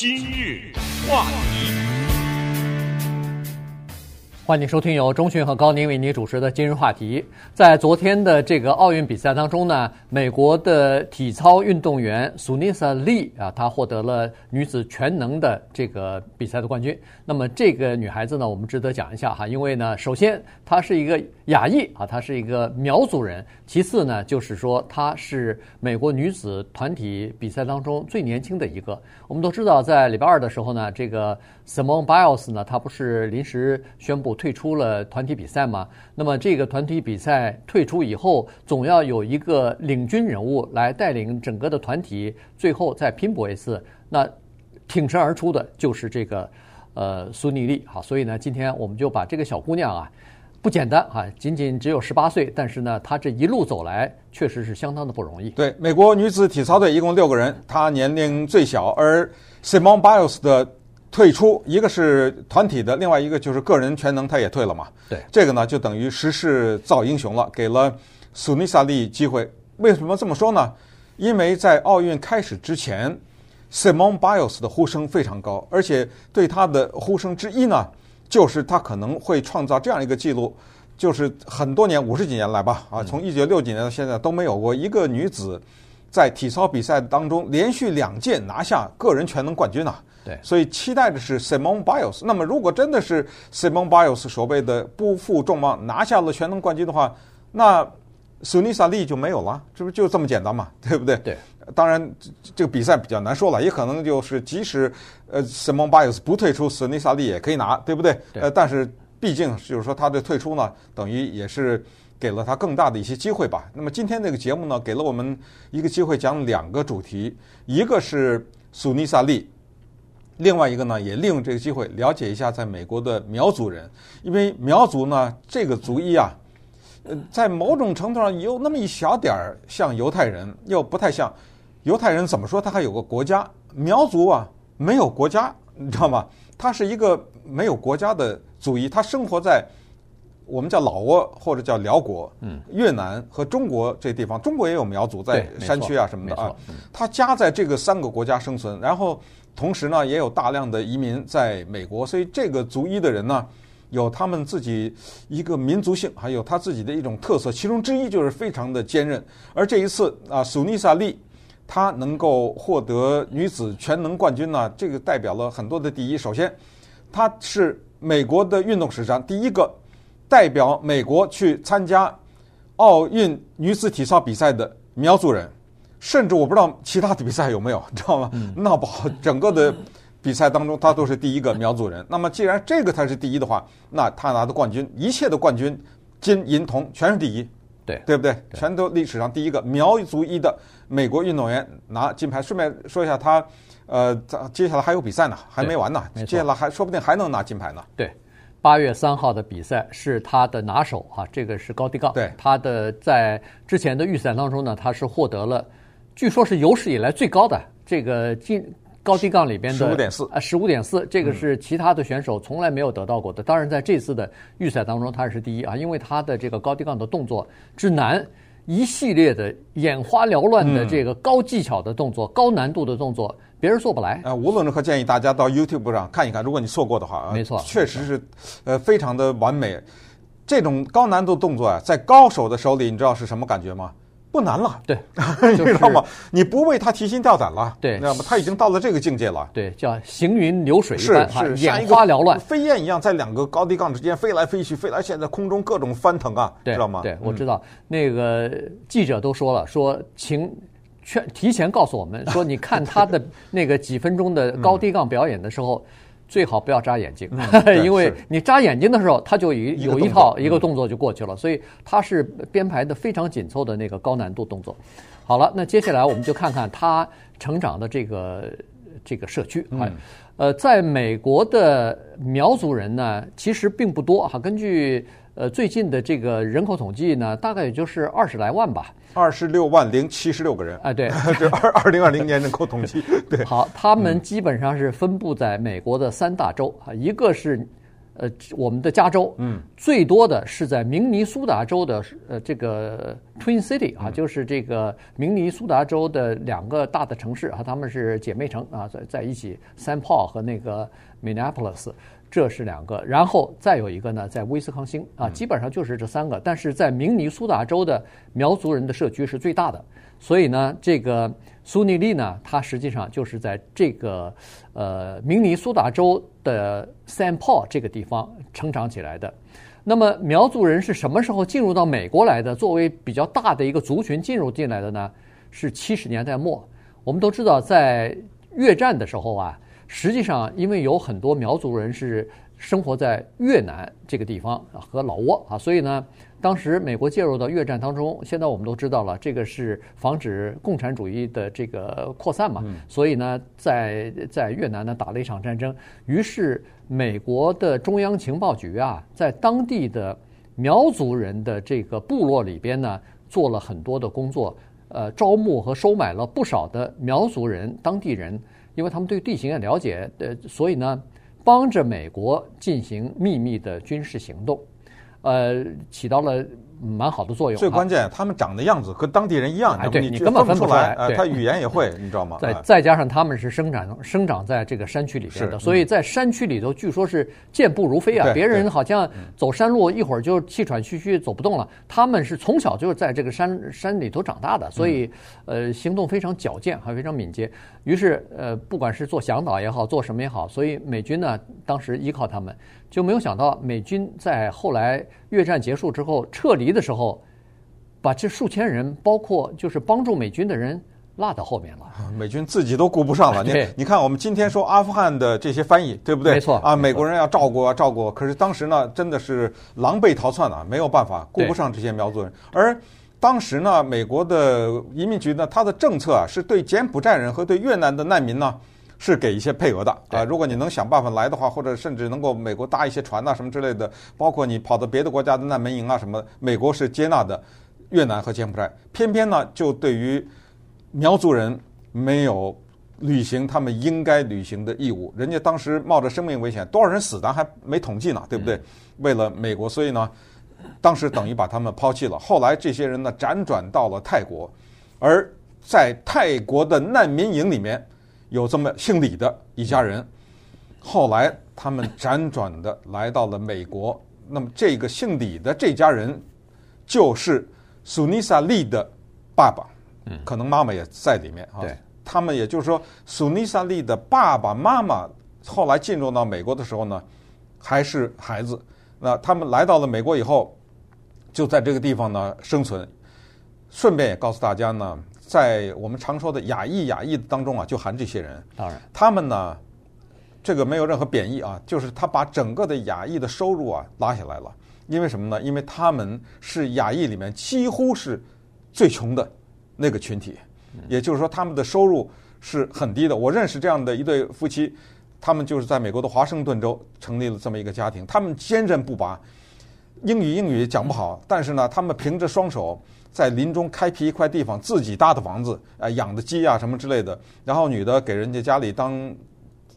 今日话题。欢迎收听由钟迅和高宁为您主持的今日话题。在昨天的这个奥运比赛当中呢，美国的体操运动员苏尼萨利啊，她获得了女子全能的这个比赛的冠军。那么这个女孩子呢，我们值得讲一下哈，因为呢，首先她是一个亚裔啊，她是一个苗族人；其次呢，就是说她是美国女子团体比赛当中最年轻的一个。我们都知道，在礼拜二的时候呢，这个 Simone Biles 呢，他不是临时宣布。退出了团体比赛吗？那么这个团体比赛退出以后，总要有一个领军人物来带领整个的团体，最后再拼搏一次。那挺身而出的就是这个呃苏尼利。好，所以呢，今天我们就把这个小姑娘啊，不简单啊，仅仅只有十八岁，但是呢，她这一路走来确实是相当的不容易。对，美国女子体操队一共六个人，她年龄最小，而 Simone Biles 的。退出，一个是团体的，另外一个就是个人全能，他也退了嘛。对，这个呢就等于时势造英雄了，给了苏尼萨利机会。为什么这么说呢？因为在奥运开始之前，Simone Biles 的呼声非常高，而且对他的呼声之一呢，就是他可能会创造这样一个记录，就是很多年五十几年来吧，啊，从一九六几年到现在都没有过一个女子在体操比赛当中连续两届拿下个人全能冠军啊。对，所以期待的是 Simone Biles。那么，如果真的是 Simone Biles 所谓的不负众望拿下了全能冠军的话，那苏尼萨利就没有了，这不就这么简单嘛？对不对？对。当然，这个比赛比较难说了，也可能就是即使呃 Simone Biles 不退出，苏尼萨利也可以拿，对不对？对。呃，但是毕竟就是说他的退出呢，等于也是给了他更大的一些机会吧。那么今天这个节目呢，给了我们一个机会讲两个主题，一个是苏尼萨利。另外一个呢，也利用这个机会了解一下在美国的苗族人，因为苗族呢这个族裔啊，呃，在某种程度上有那么一小点儿像犹太人，又不太像犹太人。怎么说？他还有个国家，苗族啊没有国家，你知道吗？他是一个没有国家的族裔，他生活在我们叫老挝或者叫辽国，嗯，越南和中国这地方，中国也有苗族在山区啊什么的啊，他夹在这个三个国家生存，然后。同时呢，也有大量的移民在美国，所以这个族裔的人呢，有他们自己一个民族性，还有他自己的一种特色。其中之一就是非常的坚韧。而这一次啊，苏尼萨利她能够获得女子全能冠军呢，这个代表了很多的第一。首先，她是美国的运动史上第一个代表美国去参加奥运女子体操比赛的苗族人。甚至我不知道其他的比赛有没有，你知道吗？那不好整个的比赛当中，他都是第一个苗族人。那么既然这个他是第一的话，那他拿的冠军，一切的冠军，金银铜全是第一，对对不对？全都历史上第一个苗族一的美国运动员拿金牌。顺便说一下，他呃，接下来还有比赛呢，还没完呢，接下来还说不定还能拿金牌呢。对，八月三号的比赛是他的拿手啊，这个是高低杠。对，他的在之前的预赛当中呢，他是获得了。据说是有史以来最高的这个进高低杠里边的十五点四啊，十五点四，这个是其他的选手从来没有得到过的。当然，在这次的预赛当中，他是第一啊，因为他的这个高低杠的动作之难，一系列的眼花缭乱的这个高技巧的动作、高难度的动作，别人做不来啊。无论如何，建议大家到 YouTube 上看一看，如果你错过的话啊，没错，确实是呃非常的完美。这种高难度动作啊，在高手的手里，你知道是什么感觉吗？不难了，对，你知道吗？你不为他提心吊胆了，对，知道吗？他已经到了这个境界了，对，叫行云流水，是是，眼花缭乱，飞燕一样在两个高低杠之间飞来飞去，飞来现在空中各种翻腾啊，知道吗？对，我知道，那个记者都说了，说请劝提前告诉我们，说你看他的 那个几分钟的高低杠表演的时候。最好不要眨眼睛，嗯、因为你眨眼睛的时候，他就有有一套一个动作就过去了，所以他是编排的非常紧凑的那个高难度动作。好了，那接下来我们就看看他成长的这个这个社区啊，呃，在美国的苗族人呢，其实并不多哈，根据。呃，最近的这个人口统计呢，大概也就是二十来万吧，二十六万零七十六个人。哎，对，这二二零二零年人口统计。对，好，他们基本上是分布在美国的三大洲啊，一个是呃，我们的加州，嗯，最多的是在明尼苏达州的呃这个 Twin City 啊，就是这个明尼苏达州的两个大的城市啊，他们是姐妹城啊，在在一起，Saint Paul 和那个 Minneapolis，这是两个，然后再有一个呢，在威斯康星啊，基本上就是这三个，但是在明尼苏达州的苗族人的社区是最大的，所以呢，这个。苏尼利呢，他实际上就是在这个呃明尼苏达州的 Saint Paul 这个地方成长起来的。那么苗族人是什么时候进入到美国来的？作为比较大的一个族群进入进来的呢？是七十年代末。我们都知道，在越战的时候啊，实际上因为有很多苗族人是生活在越南这个地方啊和老挝啊，所以呢。当时美国介入到越战当中，现在我们都知道了，这个是防止共产主义的这个扩散嘛。所以呢，在在越南呢打了一场战争，于是美国的中央情报局啊，在当地的苗族人的这个部落里边呢，做了很多的工作，呃，招募和收买了不少的苗族人当地人，因为他们对地形也了解，呃，所以呢，帮着美国进行秘密的军事行动。呃，起到了蛮好的作用。最关键，他们长的样子和当地人一样，哎，对，你根本分不出来。呃，他语言也会，你知道吗？再再加上他们是生长生长在这个山区里边的，所以在山区里头，据说是健步如飞啊。别人好像走山路一会儿就气喘吁吁走不动了，他们是从小就是在这个山山里头长大的，所以呃，行动非常矫健，还非常敏捷。于是呃，不管是做向导也好，做什么也好，所以美军呢，当时依靠他们。就没有想到，美军在后来越战结束之后撤离的时候，把这数千人，包括就是帮助美军的人落到后面了。美军自己都顾不上了。你你看，我们今天说阿富汗的这些翻译，对不对？没错啊，美国人要照顾啊，照顾。可是当时呢，真的是狼狈逃窜啊，没有办法顾不上这些苗族人。而当时呢，美国的移民局呢，它的政策啊，是对柬埔寨人和对越南的难民呢。是给一些配额的啊，如果你能想办法来的话，或者甚至能够美国搭一些船呐、啊、什么之类的，包括你跑到别的国家的难民营啊什么，美国是接纳的。越南和柬埔寨偏偏呢，就对于苗族人没有履行他们应该履行的义务。人家当时冒着生命危险，多少人死咱还没统计呢，对不对？为了美国，所以呢，当时等于把他们抛弃了。后来这些人呢，辗转到了泰国，而在泰国的难民营里面。有这么姓李的一家人，后来他们辗转的来到了美国。那么这个姓李的这家人，就是苏尼萨利的爸爸，可能妈妈也在里面啊。对，他们也就是说，苏尼萨利的爸爸妈妈后来进入到美国的时候呢，还是孩子。那他们来到了美国以后，就在这个地方呢生存。顺便也告诉大家呢。在我们常说的亚裔亚裔当中啊，就含这些人。当然，他们呢，这个没有任何贬义啊，就是他把整个的亚裔的收入啊拉下来了。因为什么呢？因为他们是亚裔里面几乎是最穷的那个群体，也就是说他们的收入是很低的。我认识这样的一对夫妻，他们就是在美国的华盛顿州成立了这么一个家庭。他们坚韧不拔，英语英语讲不好，但是呢，他们凭着双手。在林中开辟一块地方，自己搭的房子，啊，养的鸡啊什么之类的。然后女的给人家家里当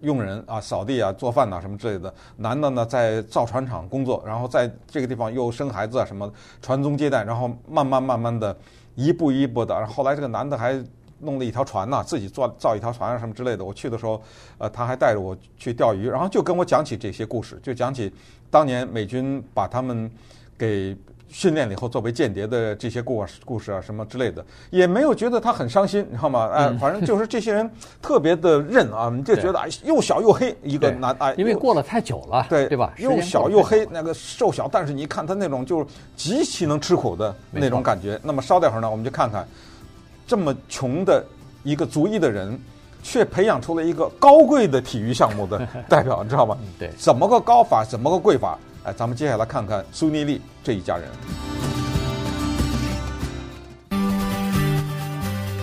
佣人啊，扫地啊、做饭呐什么之类的。男的呢在造船厂工作，然后在这个地方又生孩子啊什么，传宗接代。然后慢慢慢慢的，一步一步的。然后后来这个男的还弄了一条船呐，自己做造一条船啊什么之类的。我去的时候，呃，他还带着我去钓鱼，然后就跟我讲起这些故事，就讲起当年美军把他们给。训练了以后，作为间谍的这些故事、故事啊，什么之类的，也没有觉得他很伤心，你知道吗？哎，反正就是这些人特别的 韧啊，你就觉得哎，又小又黑一个男哎，因为过了太久了，对对吧？又小又黑，那个瘦小，但是你一看他那种就是极其能吃苦的那种感觉。那么稍待会儿呢，我们就看看这么穷的一个族裔的人，却培养出了一个高贵的体育项目的 代表，你知道吗？对，怎么个高法？怎么个贵法？哎，咱们接下来看看苏尼利这一家人。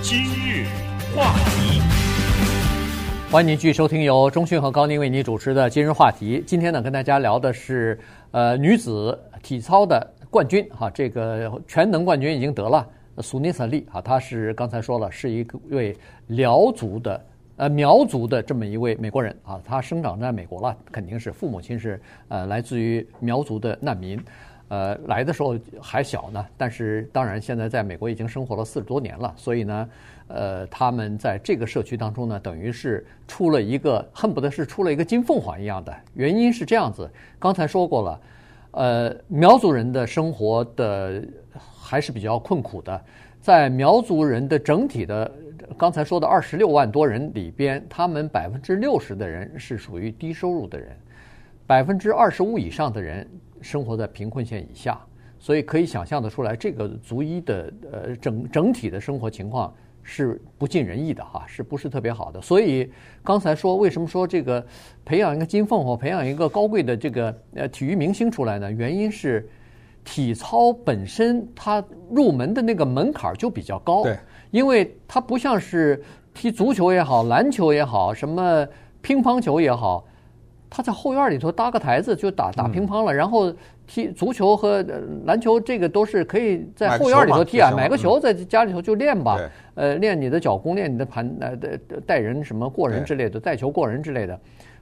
今日话题，欢迎您继续收听由中讯和高宁为您主持的《今日话题》。今天呢，跟大家聊的是呃女子体操的冠军哈，这个全能冠军已经得了苏尼萨利啊，她是刚才说了是一个位辽族的呃苗族的这么一位美国人啊，他生长在美国了，肯定是父母亲是呃来自于苗族的难民。呃，来的时候还小呢，但是当然现在在美国已经生活了四十多年了，所以呢，呃，他们在这个社区当中呢，等于是出了一个恨不得是出了一个金凤凰一样的。原因是这样子，刚才说过了，呃，苗族人的生活的还是比较困苦的，在苗族人的整体的刚才说的二十六万多人里边，他们百分之六十的人是属于低收入的人，百分之二十五以上的人。生活在贫困线以下，所以可以想象得出来，这个族裔的呃整整体的生活情况是不尽人意的哈，是不是特别好的？所以刚才说为什么说这个培养一个金凤凰，培养一个高贵的这个呃体育明星出来呢？原因是体操本身它入门的那个门槛就比较高，对，因为它不像是踢足球也好，篮球也好，什么乒乓球也好。他在后院里头搭个台子就打打乒乓了，然后踢足球和篮球，这个都是可以在后院里头踢啊，买个球在家里头就练吧，呃，练你的脚功，练你的盘呃带人什么过人之类的，带球过人之类的。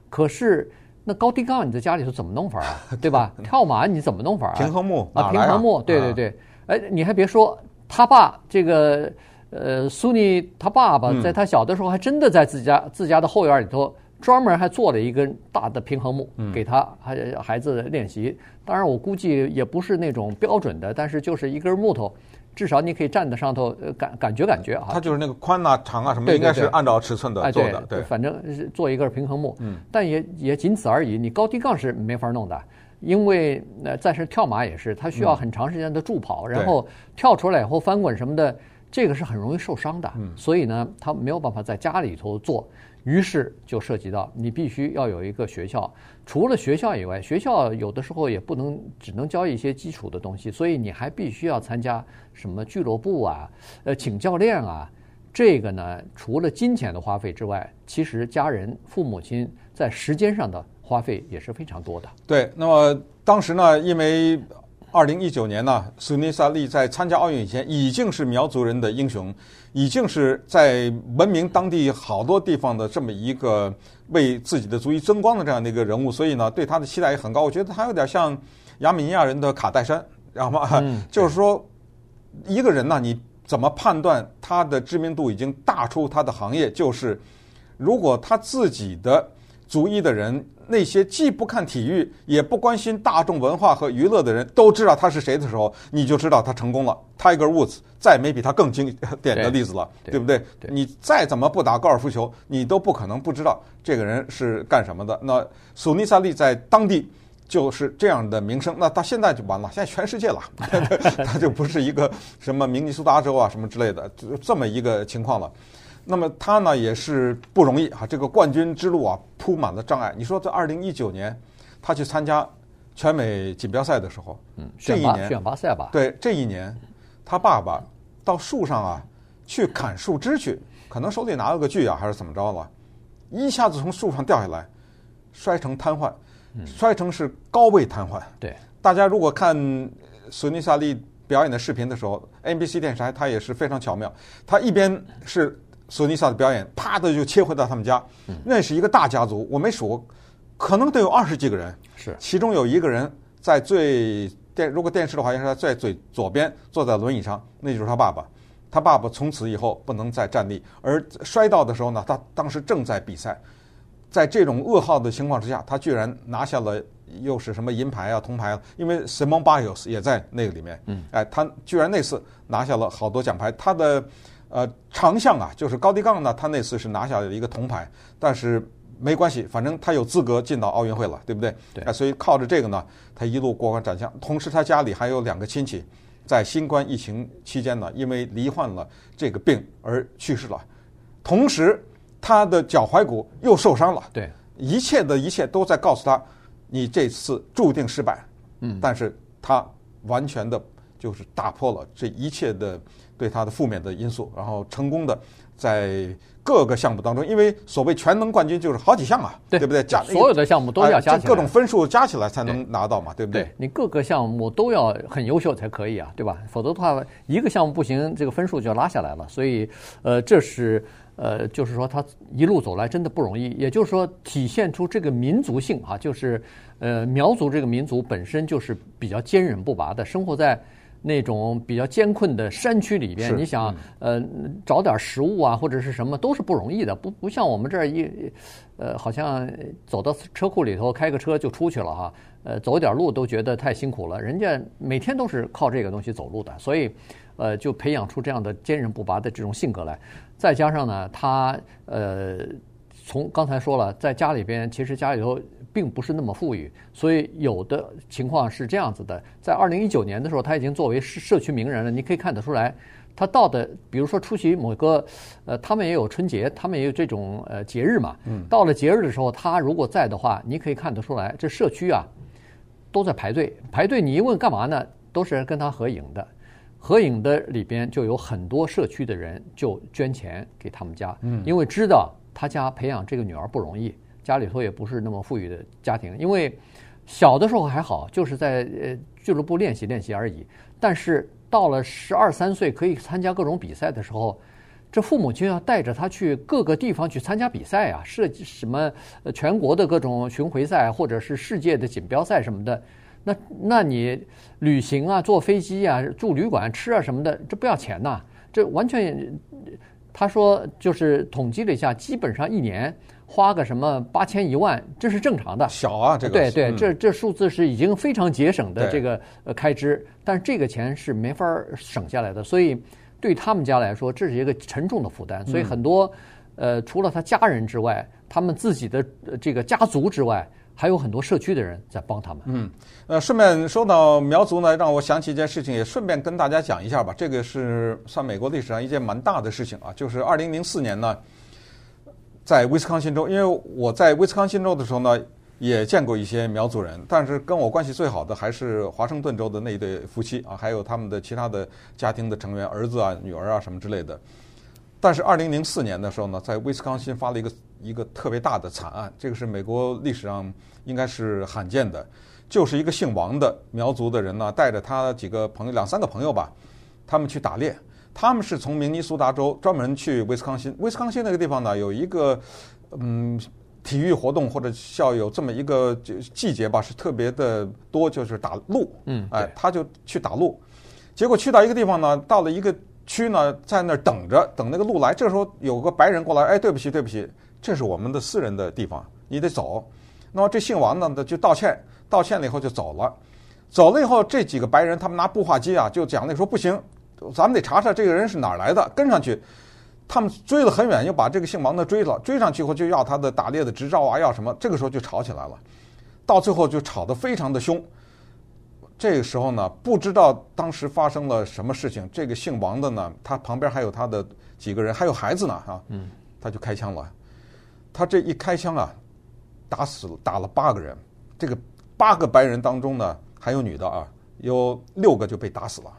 可是那高低杠你在家里头怎么弄法啊？对吧？跳马你怎么弄法啊？平衡木啊，平衡木，对对对。哎，你还别说，他爸这个呃苏尼他爸爸在他小的时候还真的在自家自家的后院里头。专门还做了一根大的平衡木，给他孩孩子练习。当然，我估计也不是那种标准的，但是就是一根木头，至少你可以站在上头，感感觉感觉啊。它就是那个宽啊、长啊什么，应该是按照尺寸的做的。对，反正是做一个平衡木。嗯，但也也仅此而已。你高低杠是没法弄的，因为呃，再是跳马也是，它需要很长时间的助跑，然后跳出来以后翻滚什么的，这个是很容易受伤的。嗯，所以呢，他没有办法在家里头做。于是就涉及到你必须要有一个学校，除了学校以外，学校有的时候也不能只能教一些基础的东西，所以你还必须要参加什么俱乐部啊，呃，请教练啊。这个呢，除了金钱的花费之外，其实家人、父母亲在时间上的花费也是非常多的。对，那么当时呢，因为二零一九年呢，苏尼萨利在参加奥运以前已经是苗族人的英雄。已经是在闻名当地好多地方的这么一个为自己的族裔争光的这样的一个人物，所以呢，对他的期待也很高。我觉得他有点像亚美尼亚人的卡戴珊，知道吗？嗯、就是说，一个人呢，你怎么判断他的知名度已经大出他的行业？就是如果他自己的族裔的人。那些既不看体育也不关心大众文化和娱乐的人都知道他是谁的时候，你就知道他成功了。Tiger Woods 再没比他更经典的例子了，对，对不对，对？你再怎么不打高尔夫球，你都不可能不知道这个人是干什么的。那苏尼萨利在当地就是这样的名声，那到现在就完了，现在全世界了，他就不是一个什么明尼苏达州啊什么之类的，就这么一个情况了。那么他呢也是不容易啊，这个冠军之路啊铺满了障碍。你说在二零一九年，他去参加全美锦标赛的时候，嗯，这一年选拔赛吧，对，这一年他爸爸到树上啊去砍树枝去，可能手里拿了个锯啊还是怎么着了，一下子从树上掉下来，摔成瘫痪，摔成是高位瘫痪。对，大家如果看索尼萨利表演的视频的时候，NBC 电视台他也是非常巧妙，他一边是。索尼萨的表演，啪的就切回到他们家。那是一个大家族，我没数，可能得有二十几个人。是，其中有一个人在最电，如果电视的话，应该是在最左边，坐在轮椅上，那就是他爸爸。他爸爸从此以后不能再站立，而摔倒的时候呢，他当时正在比赛，在这种噩耗的情况之下，他居然拿下了又是什么银牌啊、铜牌啊，因为 Simone Biles 也在那个里面。嗯，哎，他居然那次拿下了好多奖牌，他的。呃，长项啊，就是高低杠呢，他那次是拿下了一个铜牌，但是没关系，反正他有资格进到奥运会了，对不对？对。啊，所以靠着这个呢，他一路过关斩将。同时，他家里还有两个亲戚，在新冠疫情期间呢，因为罹患了这个病而去世了。同时，他的脚踝骨又受伤了。对。一切的一切都在告诉他，你这次注定失败。嗯。但是他完全的，就是打破了这一切的。对他的负面的因素，然后成功的在各个项目当中，因为所谓全能冠军就是好几项啊，对，对不对？加所有的项目都要加起来，各种分数加起来才能拿到嘛，对，对不对？对，你各个项目都要很优秀才可以啊，对吧？否则的话，一个项目不行，这个分数就要拉下来了。所以，呃，这是呃，就是说他一路走来真的不容易。也就是说，体现出这个民族性啊，就是呃，苗族这个民族本身就是比较坚韧不拔的，生活在那种比较艰困的山区里边。你想，呃，找点食物啊，或者是什么都是不容易的，不不像我们这儿一，呃，好像走到车库里头开个车就出去了哈，呃，走点路都觉得太辛苦了。人家每天都是靠这个东西走路的，所以。呃，就培养出这样的坚韧不拔的这种性格来，再加上呢，他呃，从刚才说了，在家里边其实家里头并不是那么富裕，所以有的情况是这样子的。在二零一九年的时候，他已经作为社社区名人了，你可以看得出来，他到的，比如说出席某个呃，他们也有春节，他们也有这种呃节日嘛。嗯。到了节日的时候，他如果在的话，你可以看得出来，这社区啊都在排队排队。你一问干嘛呢？都是跟他合影的。合影的里边就有很多社区的人就捐钱给他们家，嗯，因为知道他家培养这个女儿不容易，家里头也不是那么富裕的家庭。因为小的时候还好，就是在呃俱乐部练习练习而已。但是到了十二三岁可以参加各种比赛的时候，这父母亲要带着他去各个地方去参加比赛啊，设计什么全国的各种巡回赛，或者是世界的锦标赛什么的。那那你旅行啊，坐飞机啊，住旅馆、吃啊什么的，这不要钱呐？这完全，他说就是统计了一下，基本上一年花个什么八千一万，这是正常的。小啊，这个对对，这这数字是已经非常节省的这个呃开支，但是这个钱是没法省下来的，所以对他们家来说，这是一个沉重的负担。所以很多呃，除了他家人之外，他们自己的这个家族之外。还有很多社区的人在帮他们。嗯，呃，顺便说到苗族呢，让我想起一件事情，也顺便跟大家讲一下吧。这个是算美国历史上一件蛮大的事情啊，就是二零零四年呢，在威斯康星州，因为我在威斯康星州的时候呢，也见过一些苗族人，但是跟我关系最好的还是华盛顿州的那一对夫妻啊，还有他们的其他的家庭的成员，儿子啊、女儿啊什么之类的。但是二零零四年的时候呢，在威斯康星发了一个一个特别大的惨案，这个是美国历史上应该是罕见的，就是一个姓王的苗族的人呢，带着他几个朋友，两三个朋友吧，他们去打猎。他们是从明尼苏达州专门去威斯康星。威斯康星那个地方呢，有一个嗯体育活动或者校有这么一个季节吧，是特别的多，就是打鹿。嗯，哎，他就去打鹿，结果去到一个地方呢，到了一个。区呢，在那儿等着，等那个鹿来。这时候有个白人过来，哎，对不起，对不起，这是我们的私人的地方，你得走。那么这姓王呢，就道歉，道歉了以后就走了。走了以后，这几个白人他们拿步话机啊，就讲那说不行，咱们得查查这个人是哪儿来的，跟上去。他们追了很远，又把这个姓王的追了，追上去以后就要他的打猎的执照啊，要什么。这个时候就吵起来了，到最后就吵得非常的凶。这个时候呢，不知道当时发生了什么事情。这个姓王的呢，他旁边还有他的几个人，还有孩子呢，啊，他就开枪了。他这一开枪啊，打死了打了八个人。这个八个白人当中呢，还有女的啊，有六个就被打死了，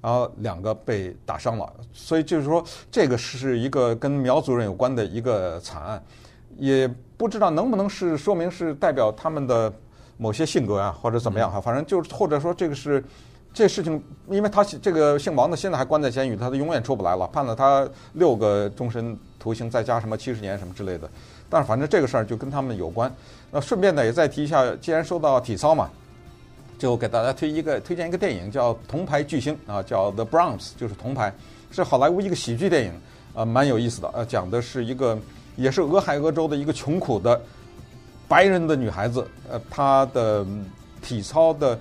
然后两个被打伤了。所以就是说，这个是一个跟苗族人有关的一个惨案，也不知道能不能是说明是代表他们的。某些性格啊，或者怎么样哈，反正就是或者说这个是这事情，因为他这个姓王的现在还关在监狱，他都永远出不来了，判了他六个终身徒刑，再加什么七十年什么之类的。但是反正这个事儿就跟他们有关。那顺便呢也再提一下，既然说到体操嘛，就给大家推一个推荐一个电影叫《铜牌巨星》啊，叫《The Bronze》，就是铜牌，是好莱坞一个喜剧电影啊，蛮有意思的。呃，讲的是一个也是俄亥俄州的一个穷苦的。白人的女孩子，呃，她的体操的，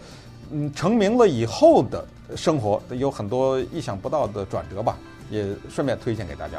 嗯，成名了以后的生活有很多意想不到的转折吧，也顺便推荐给大家。